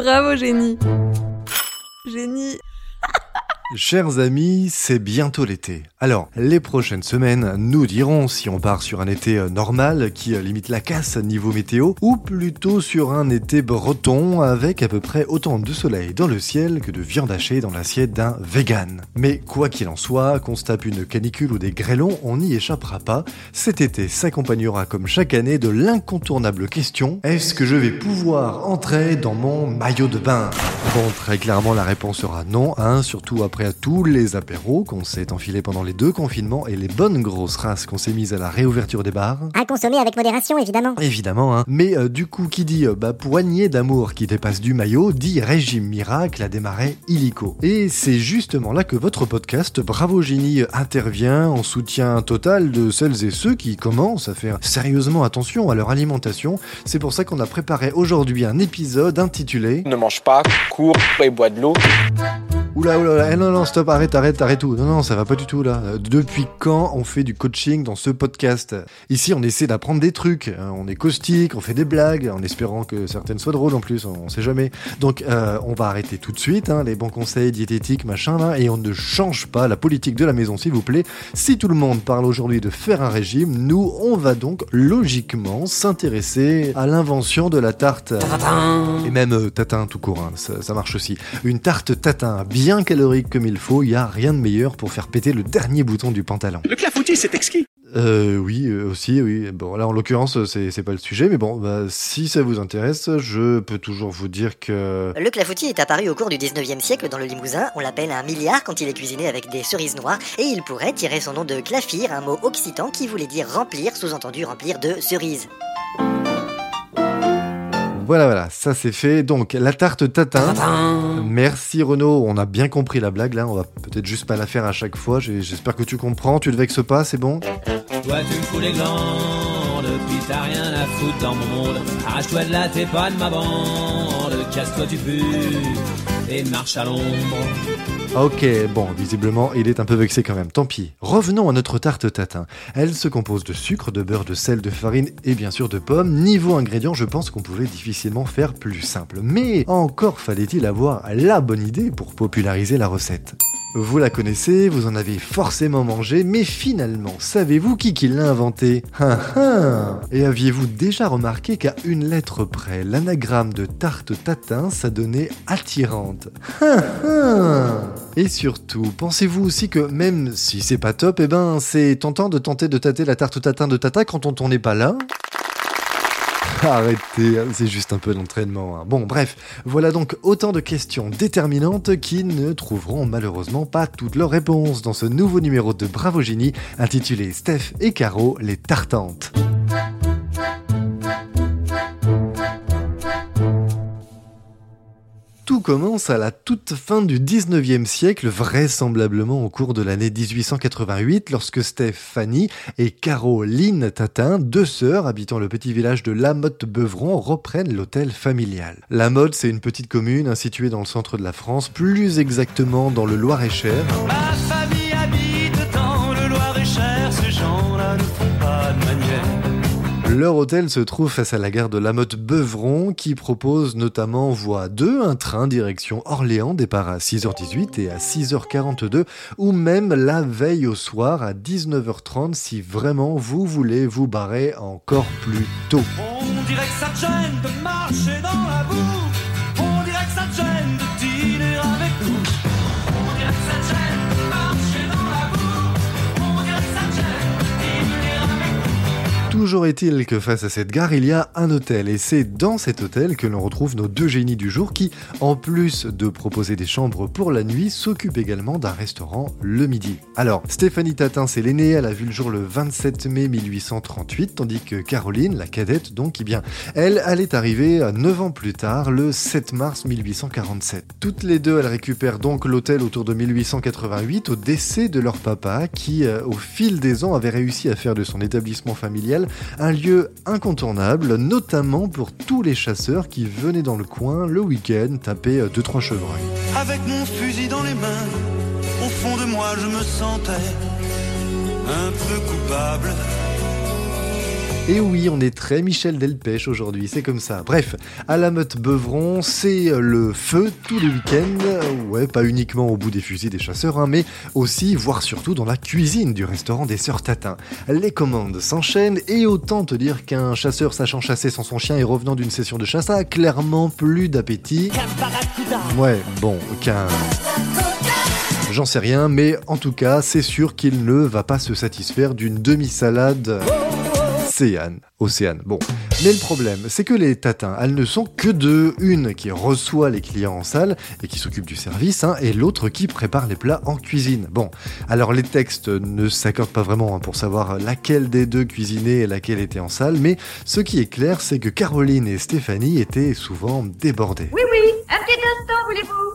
Bravo, génie. Génie. Chers amis, c'est bientôt l'été. Alors, les prochaines semaines nous dirons si on part sur un été euh, normal qui euh, limite la casse niveau météo ou plutôt sur un été breton avec à peu près autant de soleil dans le ciel que de viande hachée dans l'assiette d'un vegan. Mais quoi qu'il en soit, qu'on se tape une canicule ou des grêlons, on n'y échappera pas. Cet été s'accompagnera comme chaque année de l'incontournable question est-ce que je vais pouvoir entrer dans mon maillot de bain? Bon, très clairement la réponse sera non, hein, surtout après à tous les apéros qu'on s'est enfilés pendant les deux confinements et les bonnes grosses races qu'on s'est mises à la réouverture des bars. À consommer avec modération, évidemment. Évidemment, hein. Mais euh, du coup, qui dit euh, bah, poignée d'amour qui dépasse du maillot, dit régime miracle a démarré illico. Et c'est justement là que votre podcast Bravo Génie intervient en soutien total de celles et ceux qui commencent à faire sérieusement attention à leur alimentation. C'est pour ça qu'on a préparé aujourd'hui un épisode intitulé Ne mange pas, cours et bois de l'eau. Oula, oula, oula, eh non, non, stop, arrête, arrête, arrête tout. Non, non, ça va pas du tout là. Euh, Depuis quand on fait du coaching dans ce podcast? Ici, on essaie d'apprendre des trucs. hein. On est caustique, on fait des blagues, en espérant que certaines soient drôles en plus, on sait jamais. Donc, euh, on va arrêter tout de suite hein, les bons conseils diététiques, machin là, et on ne change pas la politique de la maison, s'il vous plaît. Si tout le monde parle aujourd'hui de faire un régime, nous, on va donc logiquement s'intéresser à l'invention de la tarte. Et même euh, tatin tout court, hein, ça, ça marche aussi. Une tarte tatin bien calorique comme il faut, il y a rien de meilleur pour faire péter le dernier bouton du pantalon. Le clafoutis, c'est exquis. Euh, oui, euh, aussi, oui. Bon, là, en l'occurrence, c'est c'est pas le sujet, mais bon, bah, si ça vous intéresse, je peux toujours vous dire que... Le clafoutis est apparu au cours du 19e siècle dans le Limousin. On l'appelle un milliard quand il est cuisiné avec des cerises noires. Et il pourrait tirer son nom de clafir, un mot occitan qui voulait dire remplir, sous-entendu remplir de cerises. Voilà, voilà, ça c'est fait. Donc, la tarte tatin. Merci Renaud, on a bien compris la blague, là, on va peut-être juste pas la faire à chaque fois. J'espère que tu comprends, tu te vexes pas, c'est bon? Toi tu me fous les glandes, puis t'as rien à foutre dans mon monde. Arrache-toi de là, t'es pas de ma bande. Casse-toi du but et marche à l'ombre. Ok, bon, visiblement, il est un peu vexé quand même. Tant pis. Revenons à notre tarte tatin. Elle se compose de sucre, de beurre, de sel, de farine et bien sûr de pommes. Niveau ingrédients, je pense qu'on pouvait difficilement faire plus simple. Mais encore fallait-il avoir la bonne idée pour populariser la recette. Vous la connaissez, vous en avez forcément mangé, mais finalement, savez-vous qui qui l'a inventé? Hein, hein. Et aviez-vous déjà remarqué qu'à une lettre près, l'anagramme de tarte tatin s'adonnait attirante? Hein. Et surtout, pensez-vous aussi que même si c'est pas top, eh ben c'est tentant de tenter de tâter la tarte tatin de tata quand on t'en est pas là? Arrêtez, c'est juste un peu d'entraînement. hein. Bon, bref, voilà donc autant de questions déterminantes qui ne trouveront malheureusement pas toutes leurs réponses dans ce nouveau numéro de Bravo Génie intitulé Steph et Caro les tartantes. Commence à la toute fin du 19e siècle, vraisemblablement au cours de l'année 1888, lorsque Stéphanie et Caroline Tatin, deux sœurs habitant le petit village de Lamotte-Beuvron, reprennent l'hôtel familial. Lamotte, c'est une petite commune située dans le centre de la France, plus exactement dans le Loir-et-Cher. Leur hôtel se trouve face à la gare de Lamotte-Beuvron qui propose notamment voie 2, un train direction Orléans, départ à 6h18 et à 6h42, ou même la veille au soir à 19h30 si vraiment vous voulez vous barrer encore plus tôt. On dirait que ça gêne de marcher dans la. Toujours est-il que face à cette gare, il y a un hôtel, et c'est dans cet hôtel que l'on retrouve nos deux génies du jour qui, en plus de proposer des chambres pour la nuit, s'occupent également d'un restaurant le midi. Alors, Stéphanie Tatin, c'est l'aînée, elle a vu le jour le 27 mai 1838, tandis que Caroline, la cadette donc, eh bien, elle, est arrivée 9 ans plus tard, le 7 mars 1847. Toutes les deux, elles récupèrent donc l'hôtel autour de 1888 au décès de leur papa qui, euh, au fil des ans, avait réussi à faire de son établissement familial un lieu incontournable, notamment pour tous les chasseurs qui venaient dans le coin le week-end taper 2-3 chevreuils. Avec mon fusil dans les mains, au fond de moi je me sentais un peu coupable. Et oui, on est très Michel Delpech aujourd'hui, c'est comme ça. Bref, à la meute Beuvron, c'est le feu tous les week-ends. Ouais, pas uniquement au bout des fusils des chasseurs, hein, mais aussi, voire surtout, dans la cuisine du restaurant des Sœurs Tatin. Les commandes s'enchaînent et autant te dire qu'un chasseur sachant chasser sans son chien et revenant d'une session de chasse a clairement plus d'appétit. Ouais, bon, qu'un... J'en sais rien, mais en tout cas, c'est sûr qu'il ne va pas se satisfaire d'une demi-salade. Océane. Océane. Bon. Mais le problème, c'est que les tatins, elles ne sont que deux. Une qui reçoit les clients en salle et qui s'occupe du service, hein, et l'autre qui prépare les plats en cuisine. Bon. Alors les textes ne s'accordent pas vraiment hein, pour savoir laquelle des deux cuisinait et laquelle était en salle, mais ce qui est clair, c'est que Caroline et Stéphanie étaient souvent débordées. Oui, oui, un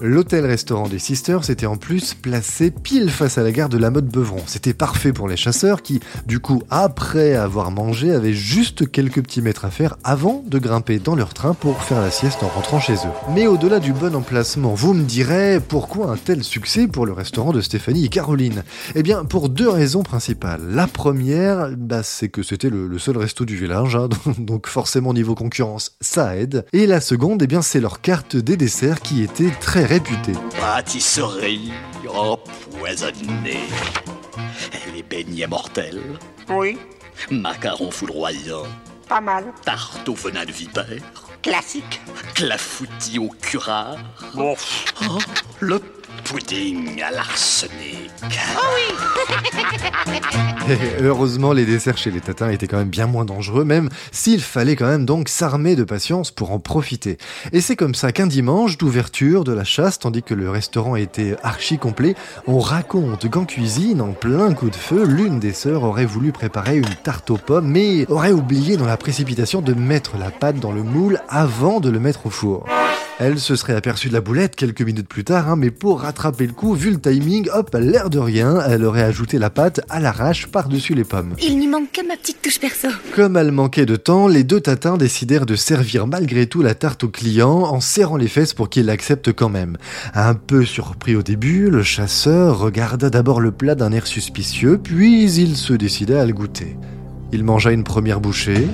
L'hôtel-restaurant des Sisters était en plus placé pile face à la gare de la Motte Beuvron. C'était parfait pour les chasseurs qui, du coup, après avoir mangé, avaient juste quelques petits mètres à faire avant de grimper dans leur train pour faire la sieste en rentrant chez eux. Mais au-delà du bon emplacement, vous me direz pourquoi un tel succès pour le restaurant de Stéphanie et Caroline? Eh bien, pour deux raisons principales. La première, bah, c'est que c'était le, seul resto du village, hein, donc forcément niveau concurrence, ça aide. Et la seconde, eh bien, c'est leur carte des desserts qui était très réputée. Pâtisserie empoisonnée. Les beignets mortels. Oui, Macarons foudroyants. pas mal. Tarte au venin de vipère. Classique. Clafoutis au curare. Bon, Oh, le pudding à l'arsenic. Et heureusement, les desserts chez les tatins étaient quand même bien moins dangereux, même s'il fallait quand même donc s'armer de patience pour en profiter. Et c'est comme ça qu'un dimanche d'ouverture de la chasse, tandis que le restaurant était archi complet, on raconte qu'en cuisine, en plein coup de feu, l'une des sœurs aurait voulu préparer une tarte aux pommes, mais aurait oublié dans la précipitation de mettre la pâte dans le moule avant de le mettre au four. Elle se serait aperçue de la boulette quelques minutes plus tard, hein, mais pour rattraper le coup, vu le timing, hop, l'air de rien, elle aurait ajouté la pâte à l'arrache par-dessus les pommes. Il n'y manque que ma petite touche perso. Comme elle manquait de temps, les deux tatins décidèrent de servir malgré tout la tarte au client en serrant les fesses pour qu'il l'accepte quand même. Un peu surpris au début, le chasseur regarda d'abord le plat d'un air suspicieux, puis il se décida à le goûter. Il mangea une première bouchée,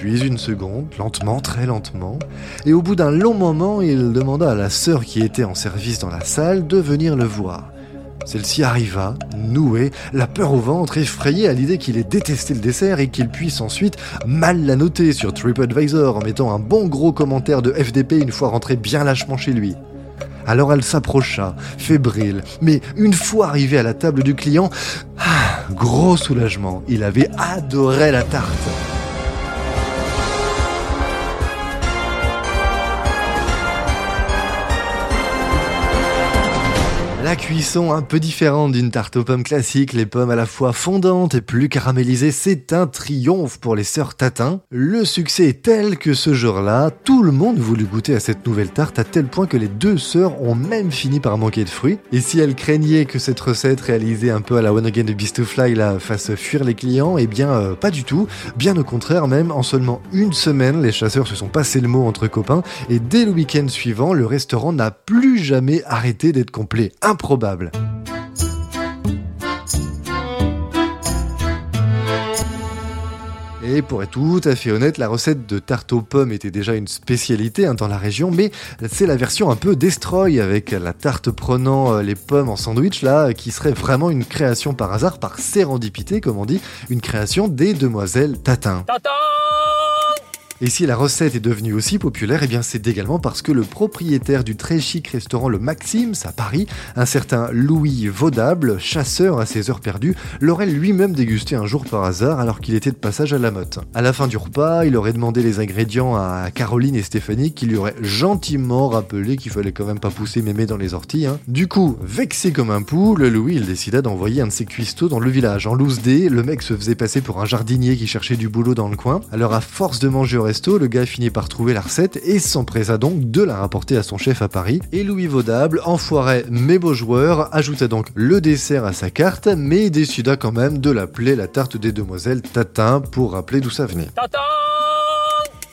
puis une seconde, lentement, très lentement, et au bout d'un long moment, il demanda à la sœur qui était en service dans la salle de venir le voir. Celle-ci arriva, nouée, la peur au ventre, effrayée à l'idée qu'il ait détesté le dessert et qu'il puisse ensuite mal la noter sur TripAdvisor en mettant un bon gros commentaire de FDP une fois rentré bien lâchement chez lui. Alors elle s'approcha, fébrile, mais une fois arrivée à la table du client, ah, gros soulagement, il avait adoré la tarte. La cuisson un peu différente d'une tarte aux pommes classique, les pommes à la fois fondantes et plus caramélisées, c'est un triomphe pour les sœurs Tatin. Le succès est tel que ce jour-là, tout le monde voulut goûter à cette nouvelle tarte à tel point que les deux sœurs ont même fini par manquer de fruits. Et si elles craignaient que cette recette réalisée un peu à la One Again de Beast to Fly la fasse fuir les clients, eh bien euh, pas du tout. Bien au contraire même, en seulement une semaine, les chasseurs se sont passés le mot entre copains et dès le week-end suivant, le restaurant n'a plus jamais arrêté d'être complet. Et pour être tout à fait honnête, la recette de tarte aux pommes était déjà une spécialité hein, dans la région, mais c'est la version un peu destroy avec la tarte prenant euh, les pommes en sandwich là, qui serait vraiment une création par hasard, par sérendipité comme on dit, une création des demoiselles Tatin. Et si la recette est devenue aussi populaire, eh bien c'est également parce que le propriétaire du très chic restaurant Le Maxims à Paris, un certain Louis Vaudable, chasseur à ses heures perdues, l'aurait lui-même dégusté un jour par hasard alors qu'il était de passage à la motte. À la fin du repas, il aurait demandé les ingrédients à Caroline et Stéphanie qui lui auraient gentiment rappelé qu'il fallait quand même pas pousser mémé dans les orties. hein. Du coup, vexé comme un pou, le Louis il décida d'envoyer un de ses cuistots dans le village. En loose le mec se faisait passer pour un jardinier qui cherchait du boulot dans le coin. Alors à force de manger le gars finit par trouver la recette et s'empressa donc de la rapporter à son chef à Paris. Et Louis Vaudable, enfoiré mais beau joueur, ajouta donc le dessert à sa carte, mais décida quand même de l'appeler la tarte des demoiselles Tatin pour rappeler d'où ça venait.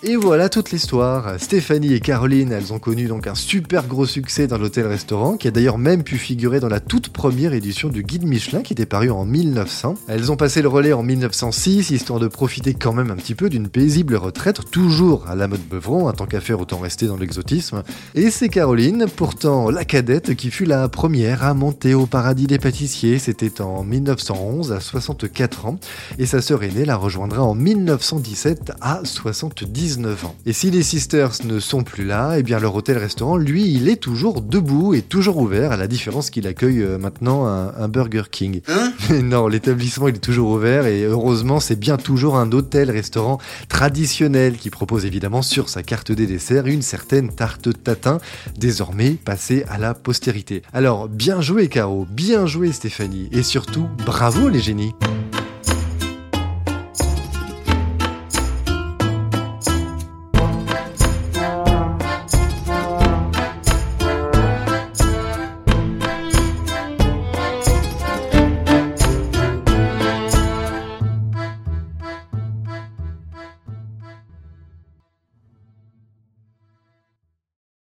Et voilà toute l'histoire. Stéphanie et Caroline, elles ont connu donc un super gros succès dans l'hôtel-restaurant, qui a d'ailleurs même pu figurer dans la toute première édition du Guide Michelin, qui était paru en 1900. Elles ont passé le relais en 1906, histoire de profiter quand même un petit peu d'une paisible retraite, toujours à la mode Beuvron, en tant qu'à faire autant rester dans l'exotisme. Et c'est Caroline, pourtant la cadette, qui fut la première à monter au paradis des pâtissiers. C'était en 1911 à 64 ans, et sa sœur aînée la rejoindra en 1917 à 79 ans. Et si les Sisters ne sont plus là, eh bien leur hôtel-restaurant, lui, il est toujours debout et toujours ouvert, à la différence qu'il accueille euh, maintenant un, un Burger King. Mais non, l'établissement il est toujours ouvert et heureusement c'est bien toujours un hôtel-restaurant traditionnel qui propose évidemment sur sa carte des desserts une certaine tarte tatin, désormais passée à la postérité. Alors bien joué Caro, bien joué Stéphanie et surtout bravo les génies